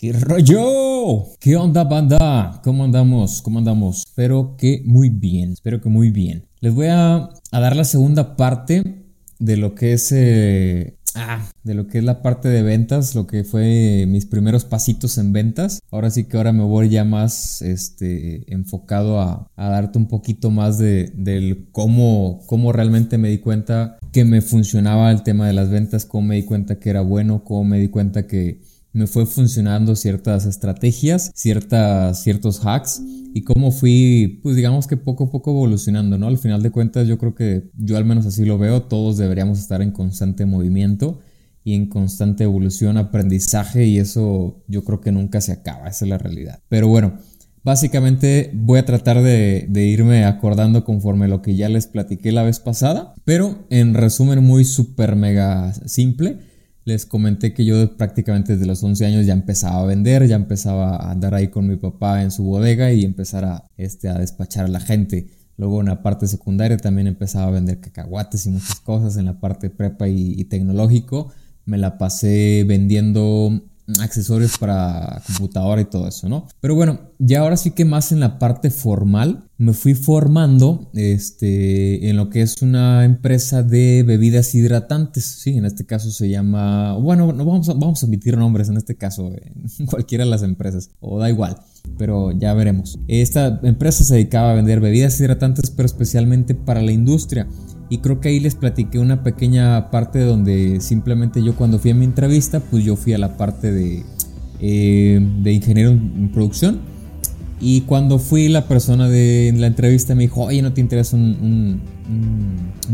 ¿Qué rollo? ¿Qué onda, banda? ¿Cómo andamos? ¿Cómo andamos? Espero que muy bien, espero que muy bien. Les voy a, dar la segunda parte de lo que es... Eh, ah, de lo que es la parte de ventas, lo que fue mis primeros pasitos en ventas. Ahora sí que ahora me voy ya más este, enfocado a, darte un poquito más de, del cómo, cómo realmente me di cuenta que me funcionaba el tema de las ventas, cómo me di cuenta que era bueno, cómo me di cuenta que me fue funcionando ciertas estrategias, ciertas, ciertos hacks y cómo fui, pues digamos que poco a poco evolucionando, ¿no? Al final de cuentas yo creo que yo al menos así lo veo, todos deberíamos estar en constante movimiento y en constante evolución, aprendizaje y eso yo creo que nunca se acaba, esa es la realidad. Pero bueno, básicamente voy a tratar de, irme acordando conforme lo que ya les platiqué la vez pasada, pero en resumen muy súper mega simple les comenté que yo prácticamente desde los 11 años ya empezaba a vender, ya empezaba a andar ahí con mi papá en su bodega y empezar a, este, a despachar a la gente. Luego en la parte secundaria también empezaba a vender cacahuates y muchas cosas. En la parte prepa y tecnológico me la pasé vendiendo accesorios para computadora y todo eso, ¿no? Pero bueno, ya ahora sí que más en la parte formal me fui formando este, en lo que es una empresa de bebidas hidratantes, sí, en este caso se llama, bueno, no vamos a, vamos a emitir nombres en este caso, en cualquiera de las empresas, o da igual, pero ya veremos. Esta empresa se dedicaba a vender bebidas hidratantes, pero especialmente para la industria. Y creo que ahí les platiqué una pequeña parte donde simplemente yo cuando fui a mi entrevista, pues yo fui a la parte de, eh, de ingeniero en producción. Y cuando fui, la persona de la entrevista me dijo, oye, ¿no te interesa un,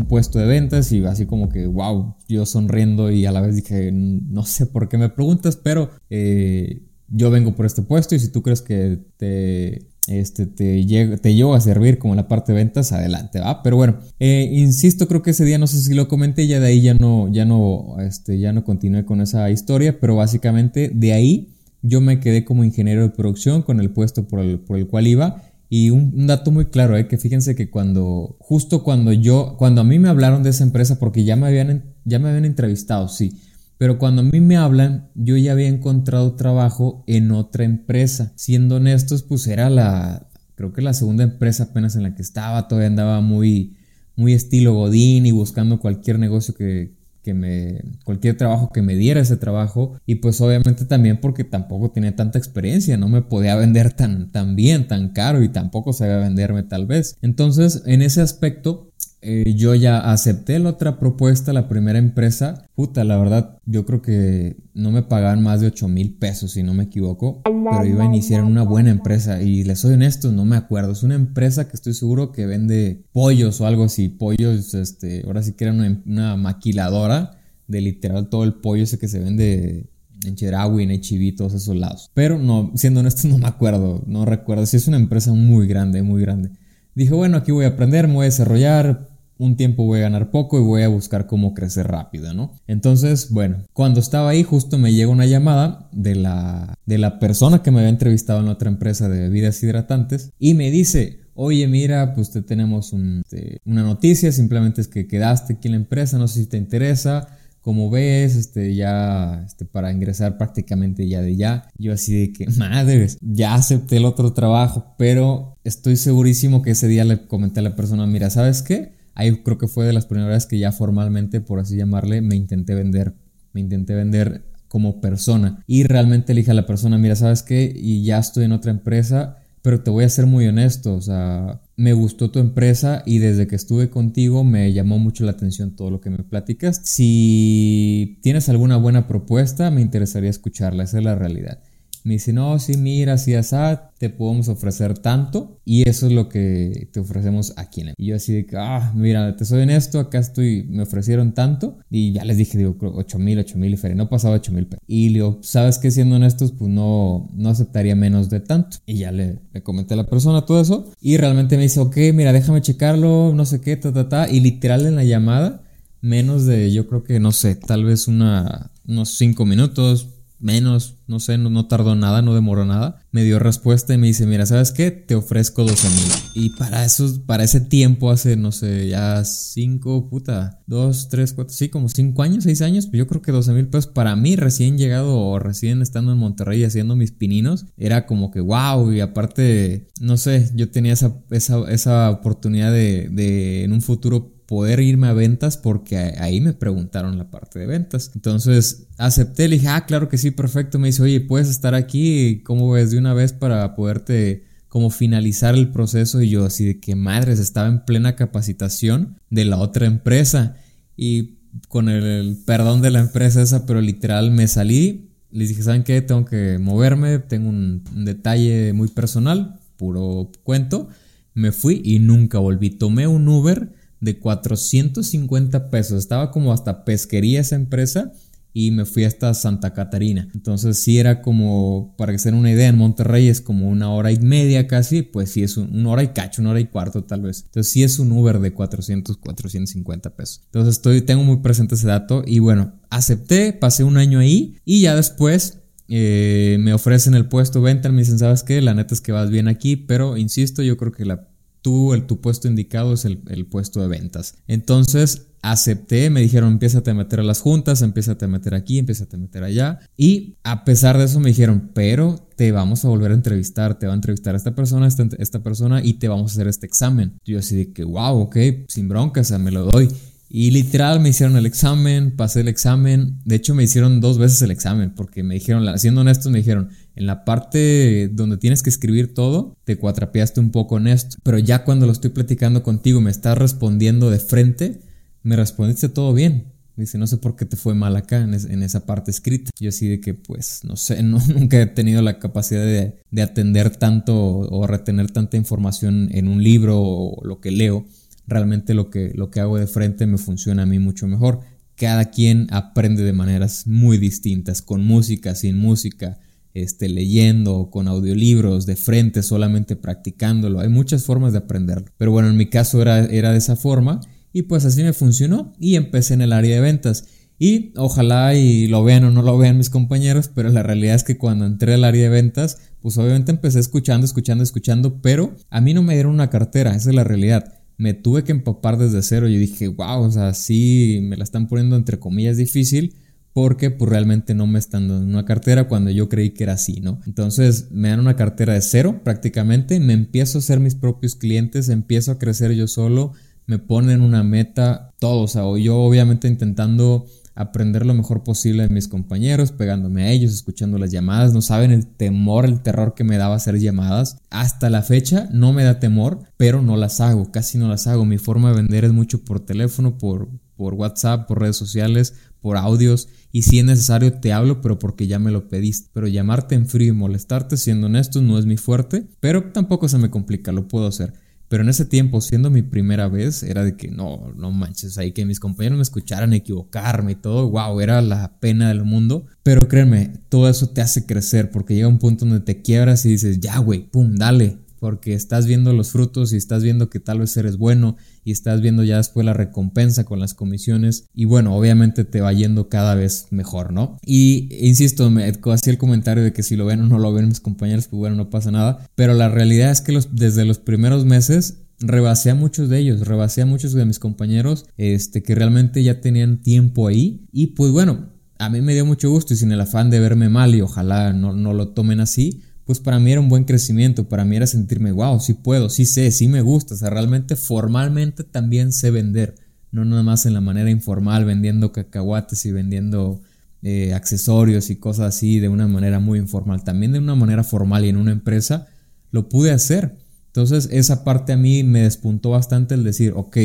puesto de ventas? Y así como que, wow, yo sonriendo y a la vez dije, no sé por qué me preguntas, pero eh, yo vengo por este puesto y si tú crees que te este, te, llego, a servir como la parte de ventas, adelante, ¿va? Pero bueno, eh, insisto, creo que ese día no sé si lo comenté, ya de ahí ya no, ya no, este, ya no continué con esa historia, pero básicamente de ahí yo me quedé como ingeniero de producción con el puesto por el, por el cual iba. Y un, dato muy claro, ¿eh? que fíjense que cuando, justo cuando yo, cuando a mí me hablaron de esa empresa, porque ya me habían, ya me habían entrevistado, sí, pero cuando a mí me hablan, yo ya había encontrado trabajo en otra empresa. Siendo honestos, pues era la, creo que la segunda empresa apenas en la que estaba. Todavía andaba muy, muy estilo Godín y buscando cualquier negocio que, que me, cualquier trabajo que me diera ese trabajo. Y pues obviamente también porque tampoco tenía tanta experiencia, no me podía vender tan, tan bien, tan caro y tampoco sabía venderme tal vez. Entonces, en ese aspecto, eh, yo ya acepté la otra propuesta, la primera empresa. Puta, la verdad, yo creo que no me pagaban más de 8 mil pesos, si no me equivoco. Pero iba a iniciar una buena empresa. Y les soy honesto, no me acuerdo. Es una empresa que estoy seguro que vende pollos o algo así. Pollos, este, ahora sí que era una, maquiladora de literal todo el pollo ese que se vende en Chedraui, en Echiví, todos esos lados. Pero no, siendo honesto, no me acuerdo, no recuerdo. Si es una empresa muy grande, muy grande. Dije, bueno, aquí voy a aprender, me voy a desarrollar, un tiempo voy a ganar poco y voy a buscar cómo crecer rápido, ¿no? Entonces, bueno, cuando estaba ahí justo me llega una llamada de la, de la persona que me había entrevistado en otra empresa de bebidas hidratantes y me dice, oye, mira, pues te tenemos este, una noticia, simplemente es que quedaste aquí en la empresa, no sé si te interesa. Como ves, este, ya, este, para ingresar prácticamente ya de ya, yo así de que, madres, ya acepté el otro trabajo, pero estoy segurísimo que ese día le comenté a la persona, mira, ¿sabes qué? Ahí creo que fue de las primeras que ya formalmente, por así llamarle, me intenté vender. Me intenté vender como persona. Y realmente le dije a la persona, mira, ¿sabes qué? Y ya estoy en otra empresa, pero te voy a ser muy honesto. O sea, me gustó tu empresa y desde que estuve contigo me llamó mucho la atención todo lo que me platicas. Si tienes alguna buena propuesta, me interesaría escucharla. Esa es la realidad. Me dice, no, sí, mira, si asá, te podemos ofrecer tanto y eso es lo que te ofrecemos aquí en Y yo así de que, ah, mira, te soy honesto, acá estoy, me ofrecieron tanto y ya les dije, digo, 8 mil, 8 mil no pasaba 8 mil. Y le digo, ¿sabes qué? Siendo honestos, pues no, no aceptaría menos de tanto. Y ya le, comenté a la persona todo eso y realmente me dice, ok, mira, déjame checarlo, no sé qué, ta, ta, ta. Y literal en la llamada, menos de, yo creo que, no sé, tal vez unos 5 minutos, menos, no sé, no, tardó nada, no demoró nada. Me dio respuesta y me dice, mira, ¿sabes qué? Te ofrezco 12 mil. Y para eso, para ese tiempo, hace, no sé, ya 5, puta, 2, 3, 4, sí, como 5 años, 6 años, pues yo creo que 12 mil pesos para mí recién llegado o recién estando en Monterrey haciendo mis pininos, era como que wow, y aparte, no sé, yo tenía esa, esa, esa oportunidad de, de en un futuro poder irme a ventas porque ahí me preguntaron la parte de ventas. Entonces acepté, le dije, ah, claro que sí, perfecto. Me dice, oye, puedes estar aquí, ¿cómo ves de una vez para poderte como finalizar el proceso? Y yo así de que madres, estaba en plena capacitación de la otra empresa y con el, perdón de la empresa esa, pero literal me salí. Les dije, ¿saben qué? Tengo que moverme, tengo un detalle muy personal, puro cuento. Me fui y nunca volví. Tomé un Uber de 450 pesos. Estaba como hasta pesquería esa empresa y me fui hasta Santa Catarina. Entonces sí era como, para que se den una idea, en Monterrey es como una hora y media casi, pues sí es una hora y cacho, una hora y cuarto tal vez. Entonces sí es un Uber de 400, 450 pesos. Entonces estoy, tengo muy presente ese dato y bueno, acepté, pasé un año ahí y ya después eh, me ofrecen el puesto venta, me dicen, ¿sabes qué? La neta es que vas bien aquí, pero insisto, yo creo que la tú, el, tu puesto indicado es el, puesto de ventas. Entonces acepté, me dijeron, empieza a meter a las juntas, empieza a meter aquí, empieza a meter allá. Y a pesar de eso me dijeron, pero te vamos a volver a entrevistar, te va a entrevistar a esta persona, esta, esta persona y te vamos a hacer este examen. Yo así de que, wow, ok, sin bronca, o sea, me lo doy. Y literal me hicieron el examen, pasé el examen. De hecho, me hicieron dos veces el examen porque me dijeron, siendo honestos, me dijeron, en la parte donde tienes que escribir todo, te cuatrapeaste un poco en esto. Pero ya cuando lo estoy platicando contigo, me estás respondiendo de frente, me respondiste todo bien. Dice, no sé por qué te fue mal acá en, esa parte escrita. Yo así de que, pues, no sé, nunca he tenido la capacidad de, de atender tanto o retener tanta información en un libro o lo que leo realmente lo que hago de frente me funciona a mí mucho mejor. Cada quien aprende de maneras muy distintas, con música, sin música, este, leyendo, con audiolibros, de frente, solamente practicándolo. Hay muchas formas de aprenderlo. Pero bueno, en mi caso era, era de esa forma y pues así me funcionó y empecé en el área de ventas. Y ojalá y lo vean o no lo vean mis compañeros, pero la realidad es que cuando entré al área de ventas, pues obviamente empecé escuchando, escuchando, escuchando, pero a mí no me dieron una cartera, esa es la realidad me tuve que empapar desde cero. y dije, wow, o sea, sí me la están poniendo entre comillas difícil porque pues realmente no me están dando una cartera cuando yo creí que era así, ¿no? Entonces me dan una cartera de cero prácticamente, me empiezo a hacer mis propios clientes, empiezo a crecer yo solo, me ponen una meta, todo, o sea, yo obviamente intentando aprender lo mejor posible de mis compañeros, pegándome a ellos, escuchando las llamadas. No saben el temor, el terror que me daba hacer llamadas. Hasta la fecha no me da temor, pero no las hago, casi no las hago. Mi forma de vender es mucho por teléfono, por, por WhatsApp, por redes sociales, por audios. Y si es necesario te hablo, pero porque ya me lo pediste. Pero llamarte en frío y molestarte, siendo honesto, no es mi fuerte, pero tampoco se me complica, lo puedo hacer. Pero en ese tiempo, siendo mi primera vez, era de que no, no manches, ahí que mis compañeros me escucharan equivocarme y todo, wow, era la pena del mundo. Pero créeme, todo eso te hace crecer porque llega un punto donde te quiebras y dices, ya, güey, pum, dale, porque estás viendo los frutos y estás viendo que tal vez eres bueno y estás viendo ya después la recompensa con las comisiones y bueno, obviamente te va yendo cada vez mejor, ¿no? Y insisto, me hacía el comentario de que si lo ven o no lo ven mis compañeros, pues bueno, no pasa nada, pero la realidad es que desde los primeros meses rebasé a muchos de ellos, rebasé a muchos de mis compañeros este, que realmente ya tenían tiempo ahí y pues bueno, a mí me dio mucho gusto y sin el afán de verme mal y ojalá no, no lo tomen así, pues para mí era un buen crecimiento, para mí era sentirme, wow, sí puedo, sí sé, sí me gusta, o sea, realmente formalmente también sé vender, no nada más en la manera informal, vendiendo cacahuates y vendiendo eh, accesorios y cosas así de una manera muy informal, también de una manera formal y en una empresa lo pude hacer. Entonces esa parte a mí me despuntó bastante el decir, ok,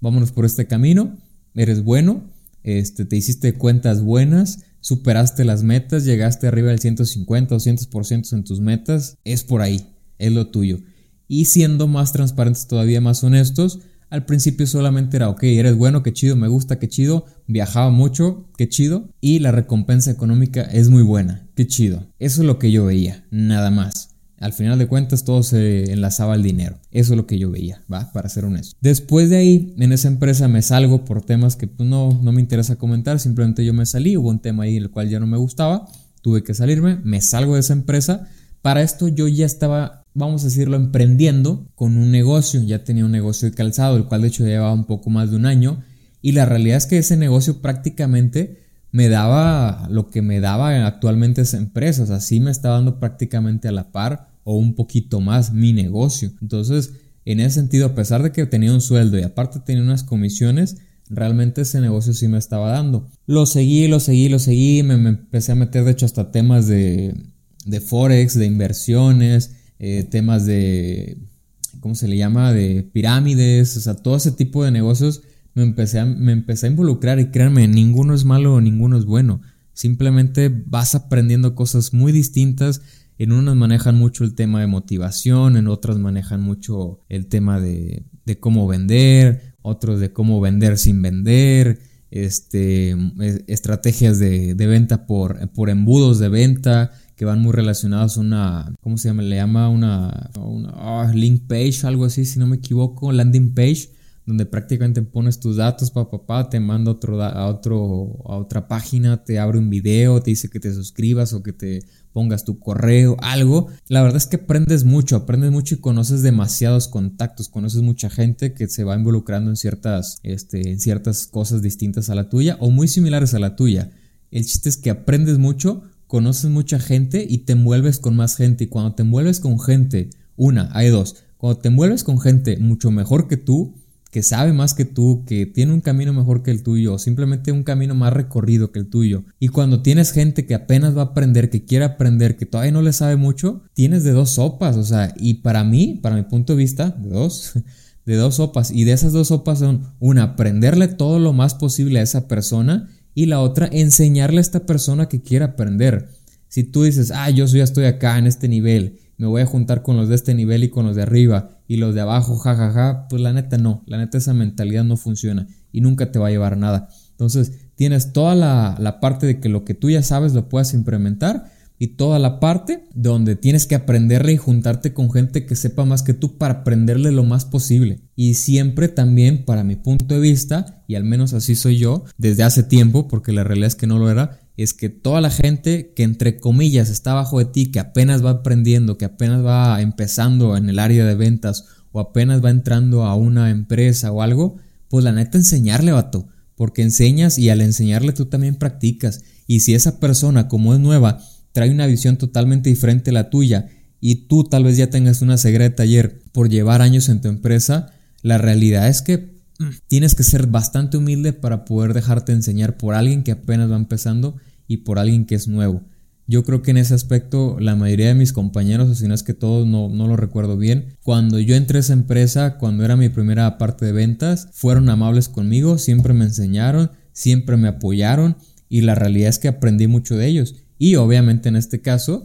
vámonos por este camino, eres bueno, este, te hiciste cuentas buenas, superaste las metas, llegaste arriba del 150 o 200% en tus metas, es por ahí, es lo tuyo. Y siendo más transparentes todavía, más honestos, al principio solamente era, ok, eres bueno, qué chido, me gusta, qué chido, viajaba mucho, qué chido, y la recompensa económica es muy buena, qué chido. Eso es lo que yo veía, nada más. Al final de cuentas todo se enlazaba al dinero. Eso es lo que yo veía, ¿va? Para ser honesto. Después de ahí, en esa empresa me salgo por temas que pues, no, no me interesa comentar. Simplemente yo me salí, hubo un tema ahí el cual ya no me gustaba. tuve que salirme, me salgo de esa empresa. Para esto yo ya estaba, vamos a decirlo, emprendiendo con un negocio, ya tenía un negocio de calzado, el cual de hecho llevaba un poco más de un año. Y la realidad es que ese negocio prácticamente me daba lo que me daba actualmente esa empresa, o sea, sí me estaba dando prácticamente a la par o un poquito más mi negocio. Entonces, en ese sentido, a pesar de que tenía un sueldo y aparte tenía unas comisiones, realmente ese negocio sí me estaba dando. Lo seguí, lo seguí, lo seguí, me, empecé a meter de hecho hasta temas de, de forex, de inversiones, eh, temas de, ¿cómo se le llama? De pirámides, o sea, todo ese tipo de negocios me empecé a, me empecé a involucrar y créanme, ninguno es malo, ninguno es bueno. Simplemente vas aprendiendo cosas muy distintas. En unas manejan mucho el tema de motivación, en otras manejan mucho el tema de, cómo vender, otros de cómo vender sin vender, este, estrategias de, de venta por, por, embudos de venta que van muy relacionados a una, ¿cómo se llama? Le llama una, una ah, link page, algo así, si no me equivoco, landing page donde prácticamente pones tus datos, papá, papá, te manda otro, a, otro, a otra página, te abre un video, te dice que te suscribas o que te pongas tu correo, algo. La verdad es que aprendes mucho, aprendes mucho y conoces demasiados contactos, conoces mucha gente que se va involucrando en ciertas, este, en ciertas cosas distintas a la tuya o muy similares a la tuya. El chiste es que aprendes mucho, conoces mucha gente y te envuelves con más gente. Y cuando te envuelves con gente, una, hay dos. Cuando te envuelves con gente mucho mejor que tú, que sabe más que tú, que tiene un camino mejor que el tuyo, o simplemente un camino más recorrido que el tuyo. Y cuando tienes gente que apenas va a aprender, que quiere aprender, que todavía no le sabe mucho, tienes de dos sopas, o sea, y para mí, para mi punto de vista, de dos, de dos sopas. Y de esas dos sopas son una, aprenderle todo lo más posible a esa persona y la otra, enseñarle a esta persona que quiere aprender. Si tú dices, ah, yo ya estoy acá en este nivel me voy a juntar con los de este nivel y con los de arriba y los de abajo, jajaja, ja, ja, pues la neta no, la neta esa mentalidad no funciona y nunca te va a llevar nada. Entonces tienes toda la, la parte de que lo que tú ya sabes lo puedas implementar y toda la parte donde tienes que aprenderle y juntarte con gente que sepa más que tú para aprenderle lo más posible. Y siempre también, para mi punto de vista, y al menos así soy yo, desde hace tiempo, porque la realidad es que no lo era, es que toda la gente que entre comillas está abajo de ti, que apenas va aprendiendo, que apenas va empezando en el área de ventas o apenas va entrando a una empresa o algo, pues la neta enseñarle, vato, porque enseñas y al enseñarle tú también practicas. Y si esa persona, como es nueva, trae una visión totalmente diferente a la tuya y tú tal vez ya tengas una ceguera de taller por llevar años en tu empresa, la realidad es que tienes que ser bastante humilde para poder dejarte enseñar por alguien que apenas va empezando y por alguien que es nuevo. Yo creo que en ese aspecto la mayoría de mis compañeros, o si no es que todos no, no lo recuerdo bien, cuando yo entré a esa empresa, cuando era mi primera parte de ventas, fueron amables conmigo, siempre me enseñaron, siempre me apoyaron y la realidad es que aprendí mucho de ellos. Y obviamente en este caso,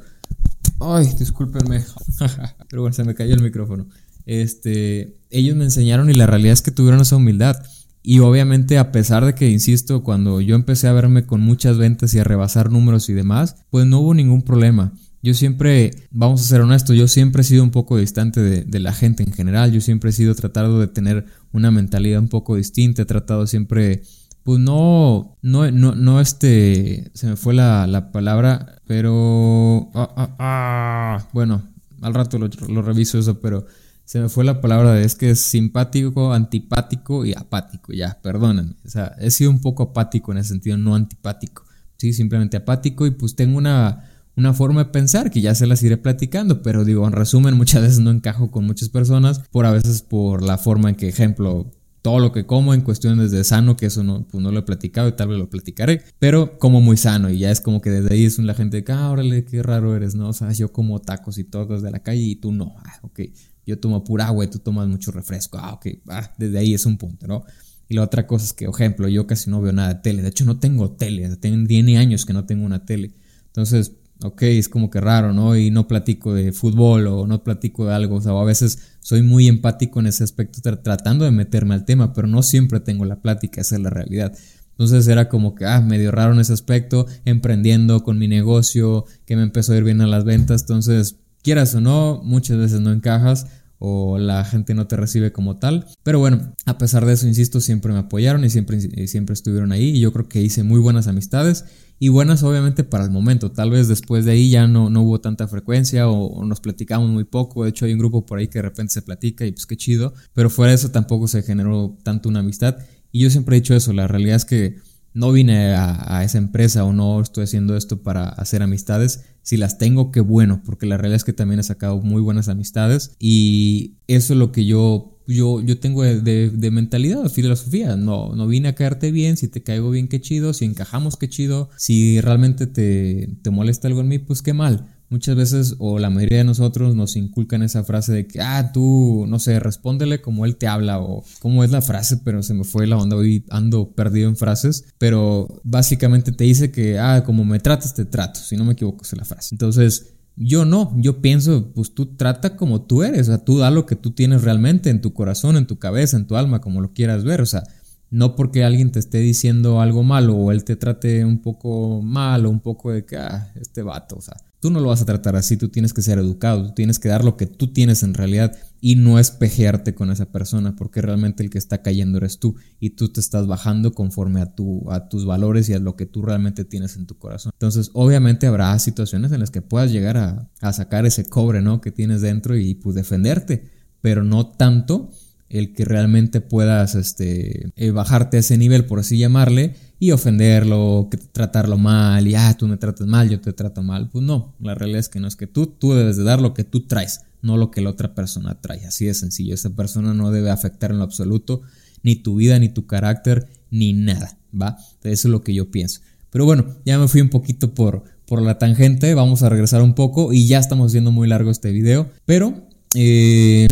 ay, discúlpenme, pero bueno, se me cayó el micrófono. Este, ellos me enseñaron y la realidad es que tuvieron esa humildad. Y obviamente a pesar de que, insisto, cuando yo empecé a verme con muchas ventas y a rebasar números y demás, pues no hubo ningún problema. Yo siempre, vamos a ser honestos, yo siempre he sido un poco distante de, la gente en general, yo siempre he sido tratado de tener una mentalidad un poco distinta, he tratado siempre, pues no, no, no, no este, se me fue la, palabra, pero, ah, ah, ah, bueno, al rato lo, lo reviso eso, pero se me fue la palabra de es que es simpático, antipático y apático, ya, perdónenme. O sea, he sido un poco apático en ese sentido, no antipático. Sí, simplemente apático y pues tengo una, una forma de pensar que ya se las iré platicando, pero digo, en resumen, muchas veces no encajo con muchas personas, por a veces por la forma en que, ejemplo, todo lo que como en cuestiones de sano, que eso no, pues no lo he platicado y tal vez lo platicaré, pero como muy sano y ya es como que desde ahí es la gente que, ah, órale, qué raro eres, ¿no? O sea, yo como tacos y todo desde la calle y tú no, ah, ok yo tomo pura agua y tú tomas mucho refresco. Ah, ok, ah, desde ahí es un punto, ¿no? Y la otra cosa es que, ejemplo, yo casi no veo nada de tele. De hecho, no tengo tele. 10 años que no tengo una tele. Entonces, ok, es como que raro, ¿no? Y no platico de fútbol o no platico de algo. O sea, a veces soy muy empático en ese aspecto, tratando de meterme al tema, pero no siempre tengo la plática, esa es la realidad. Entonces era como que, ah, medio raro en ese aspecto, emprendiendo con mi negocio, que me empezó a ir bien a las ventas. Entonces, quieras o no, muchas veces no encajas o la gente no te recibe como tal. Pero bueno, a pesar de eso, insisto, siempre me apoyaron y siempre, siempre estuvieron ahí y yo creo que hice muy buenas amistades y buenas obviamente para el momento. Tal vez después de ahí ya no, no hubo tanta frecuencia o, nos platicamos muy poco. De hecho hay un grupo por ahí que de repente se platica y pues qué chido. Pero fuera de eso tampoco se generó tanto una amistad. Y yo siempre he dicho eso, la realidad es que no vine a, esa empresa o no estoy haciendo esto para hacer amistades. Si las tengo, qué bueno, porque la realidad es que también he sacado muy buenas amistades y eso es lo que yo yo, yo tengo de, de, mentalidad, filosofía. No, no vine a caerte bien, si te caigo bien, qué chido, si encajamos, qué chido, si realmente te, te molesta algo en mí, pues qué mal muchas veces o la mayoría de nosotros nos inculcan esa frase de que, ah, tú, no sé, respóndele como él te habla o cómo es la frase, pero se me fue la onda, hoy ando perdido en frases, pero básicamente te dice que, ah, como me tratas, te trato, si no me equivoco es la frase. Entonces, yo no, yo pienso, pues tú trata como tú eres, o sea, tú da lo que tú tienes realmente en tu corazón, en tu cabeza, en tu alma, como lo quieras ver, o sea, no porque alguien te esté diciendo algo malo o él te trate un poco mal o un poco de que, ah, este vato, o sea, tú no lo vas a tratar así, tú tienes que ser educado, tú tienes que dar lo que tú tienes en realidad y no espejearte con esa persona porque realmente el que está cayendo eres tú y tú te estás bajando conforme a, tu, a tus valores y a lo que tú realmente tienes en tu corazón. Entonces, obviamente habrá situaciones en las que puedas llegar a, a sacar ese cobre, ¿no? Que tienes dentro y pues defenderte, pero no tanto el que realmente puedas este, eh, bajarte a ese nivel, por así llamarle, y ofenderlo, tratarlo mal, y ah, tú me tratas mal, yo te trato mal. Pues no, la realidad es que no es que tú, tú debes de dar lo que tú traes, no lo que la otra persona trae. Así de sencillo, esa persona no debe afectar en lo absoluto ni tu vida, ni tu carácter, ni nada, ¿va? Eso es lo que yo pienso. Pero bueno, ya me fui un poquito por, por la tangente, vamos a regresar un poco y ya estamos haciendo muy largo este video, pero... Eh,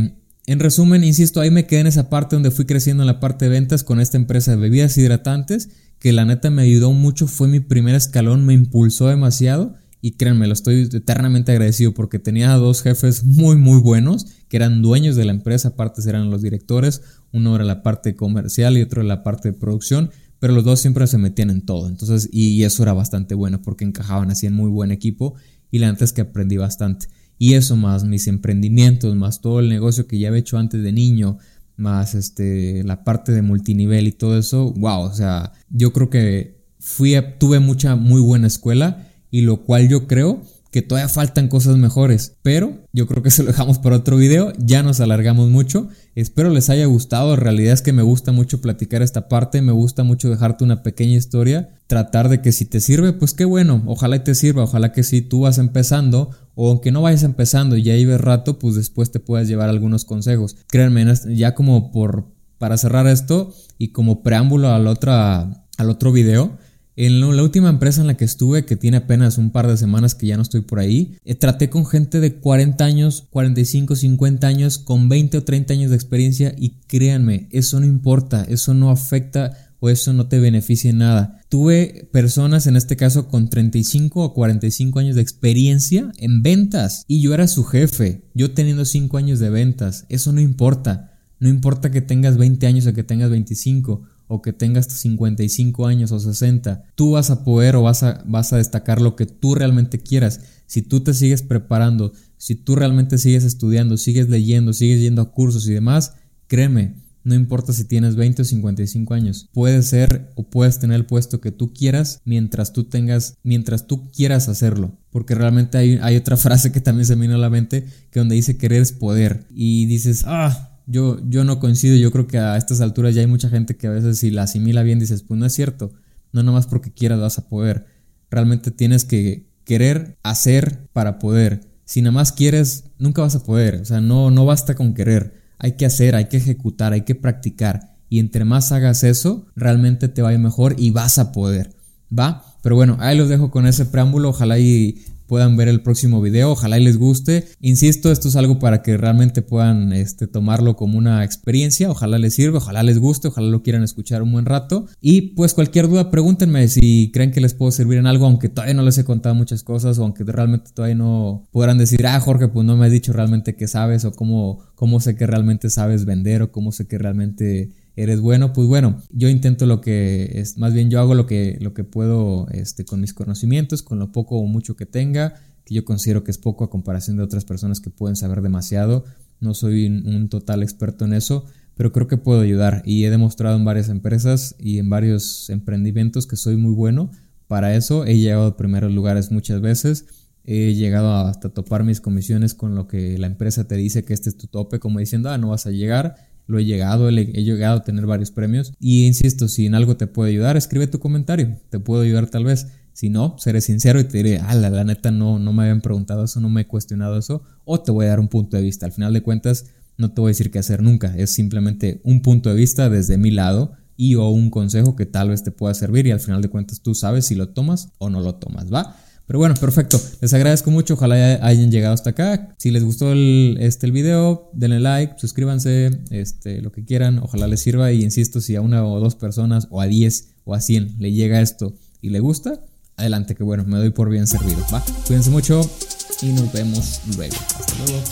en resumen, insisto, ahí me quedé en esa parte donde fui creciendo en la parte de ventas con esta empresa de bebidas hidratantes, que la neta me ayudó mucho, fue mi primer escalón, me impulsó demasiado y créanme, lo estoy eternamente agradecido porque tenía dos jefes muy muy buenos que eran dueños de la empresa, aparte eran los directores, uno era la parte comercial y otro era la parte de producción, pero los dos siempre se metían en todo, entonces y eso era bastante bueno porque encajaban así en muy buen equipo y la neta es que aprendí bastante. Y eso más mis emprendimientos, más todo el negocio que ya había hecho antes de niño, más este, la parte de multinivel y todo eso, wow, o sea, yo creo que fui, tuve mucha, muy buena escuela y lo cual yo creo que todavía faltan cosas mejores, pero yo creo que se lo dejamos para otro video, ya nos alargamos mucho, espero les haya gustado, en realidad es que me gusta mucho platicar esta parte, me gusta mucho dejarte una pequeña historia, tratar de que si te sirve, pues qué bueno, ojalá y te sirva, ojalá que si tú vas empezando o aunque no vayas empezando y ya lleves rato, pues después te puedas llevar algunos consejos. Créanme, ya como por para cerrar esto y como preámbulo al, otra, al otro video, en la última empresa en la que estuve, que tiene apenas un par de semanas que ya no estoy por ahí, eh, traté con gente de 40 años, 45, 50 años, con 20 o 30 años de experiencia y créanme, eso no importa, eso no afecta o eso no te beneficia en nada. Tuve personas, en este caso, con 35 o 45 años de experiencia en ventas y yo era su jefe, yo teniendo 5 años de ventas, eso no importa. No importa que tengas 20 años o que tengas 25 o que tengas 55 años o 60, tú vas a poder o vas a, vas a destacar lo que tú realmente quieras. Si tú te sigues preparando, si tú realmente sigues estudiando, sigues leyendo, sigues yendo a cursos y demás, créeme, no importa si tienes 20 o 55 años, puedes ser o puedes tener el puesto que tú quieras mientras tú tengas, mientras tú quieras hacerlo. Porque realmente hay, hay otra frase que también se me vino a la mente que donde dice querer es poder. Y dices, ah, yo, yo no coincido, yo creo que a estas alturas ya hay mucha gente que a veces si la asimila bien dices, pues no es cierto, no nomás porque quieras vas a poder, realmente tienes que querer hacer para poder, si nada más quieres, nunca vas a poder, o sea, no, no basta con querer, hay que hacer, hay que ejecutar, hay que practicar, y entre más hagas eso, realmente te va a ir mejor y vas a poder, ¿va? Pero bueno, ahí los dejo con ese preámbulo, ojalá y puedan ver el próximo video. Ojalá y les guste. Insisto, esto es algo para que realmente puedan este, tomarlo como una experiencia. Ojalá les sirva, ojalá les guste, ojalá lo quieran escuchar un buen rato. Y pues cualquier duda, pregúntenme si creen que les puedo servir en algo, aunque todavía no les he contado muchas cosas o aunque realmente todavía no podrán decir, ah, Jorge, pues no me has dicho realmente qué sabes o cómo, cómo sé que realmente sabes vender o cómo sé que realmente eres bueno, pues bueno, yo intento lo que es, más bien yo hago lo que, lo que puedo este, con mis conocimientos, con lo poco o mucho que tenga, que yo considero que es poco a comparación de otras personas que pueden saber demasiado. no soy un total experto en eso, pero creo que puedo ayudar y he demostrado en varias empresas y en varios emprendimientos que soy muy bueno para eso. He llegado a primeros lugares muchas veces, he llegado hasta topar mis comisiones con lo que la empresa te dice que este es tu tope, como diciendo, ah, no vas a llegar. Lo he llegado, he llegado a tener varios premios. Y insisto, si en algo te puedo ayudar, escribe tu comentario. Te puedo ayudar tal vez. Si no, seré sincero y te diré, ah, la, la neta no, no me habían preguntado eso, no me he cuestionado eso. O te voy a dar un punto de vista. Al final de cuentas, no te voy a decir qué hacer nunca, es simplemente un punto de vista desde mi lado y o un consejo que tal vez te pueda servir y al final de cuentas tú sabes si lo tomas o no lo tomas, ¿va? Pero bueno, perfecto. Les agradezco mucho. Ojalá hayan llegado hasta acá. Si les gustó el, este, el video, denle like, suscríbanse, este, lo que quieran. Ojalá les sirva. Y insisto, si a una o dos personas, o a diez, o a cien, le llega esto y le gusta, adelante, que bueno, me doy por bien servido. ¿va? Cuídense mucho y nos vemos luego. Hasta luego.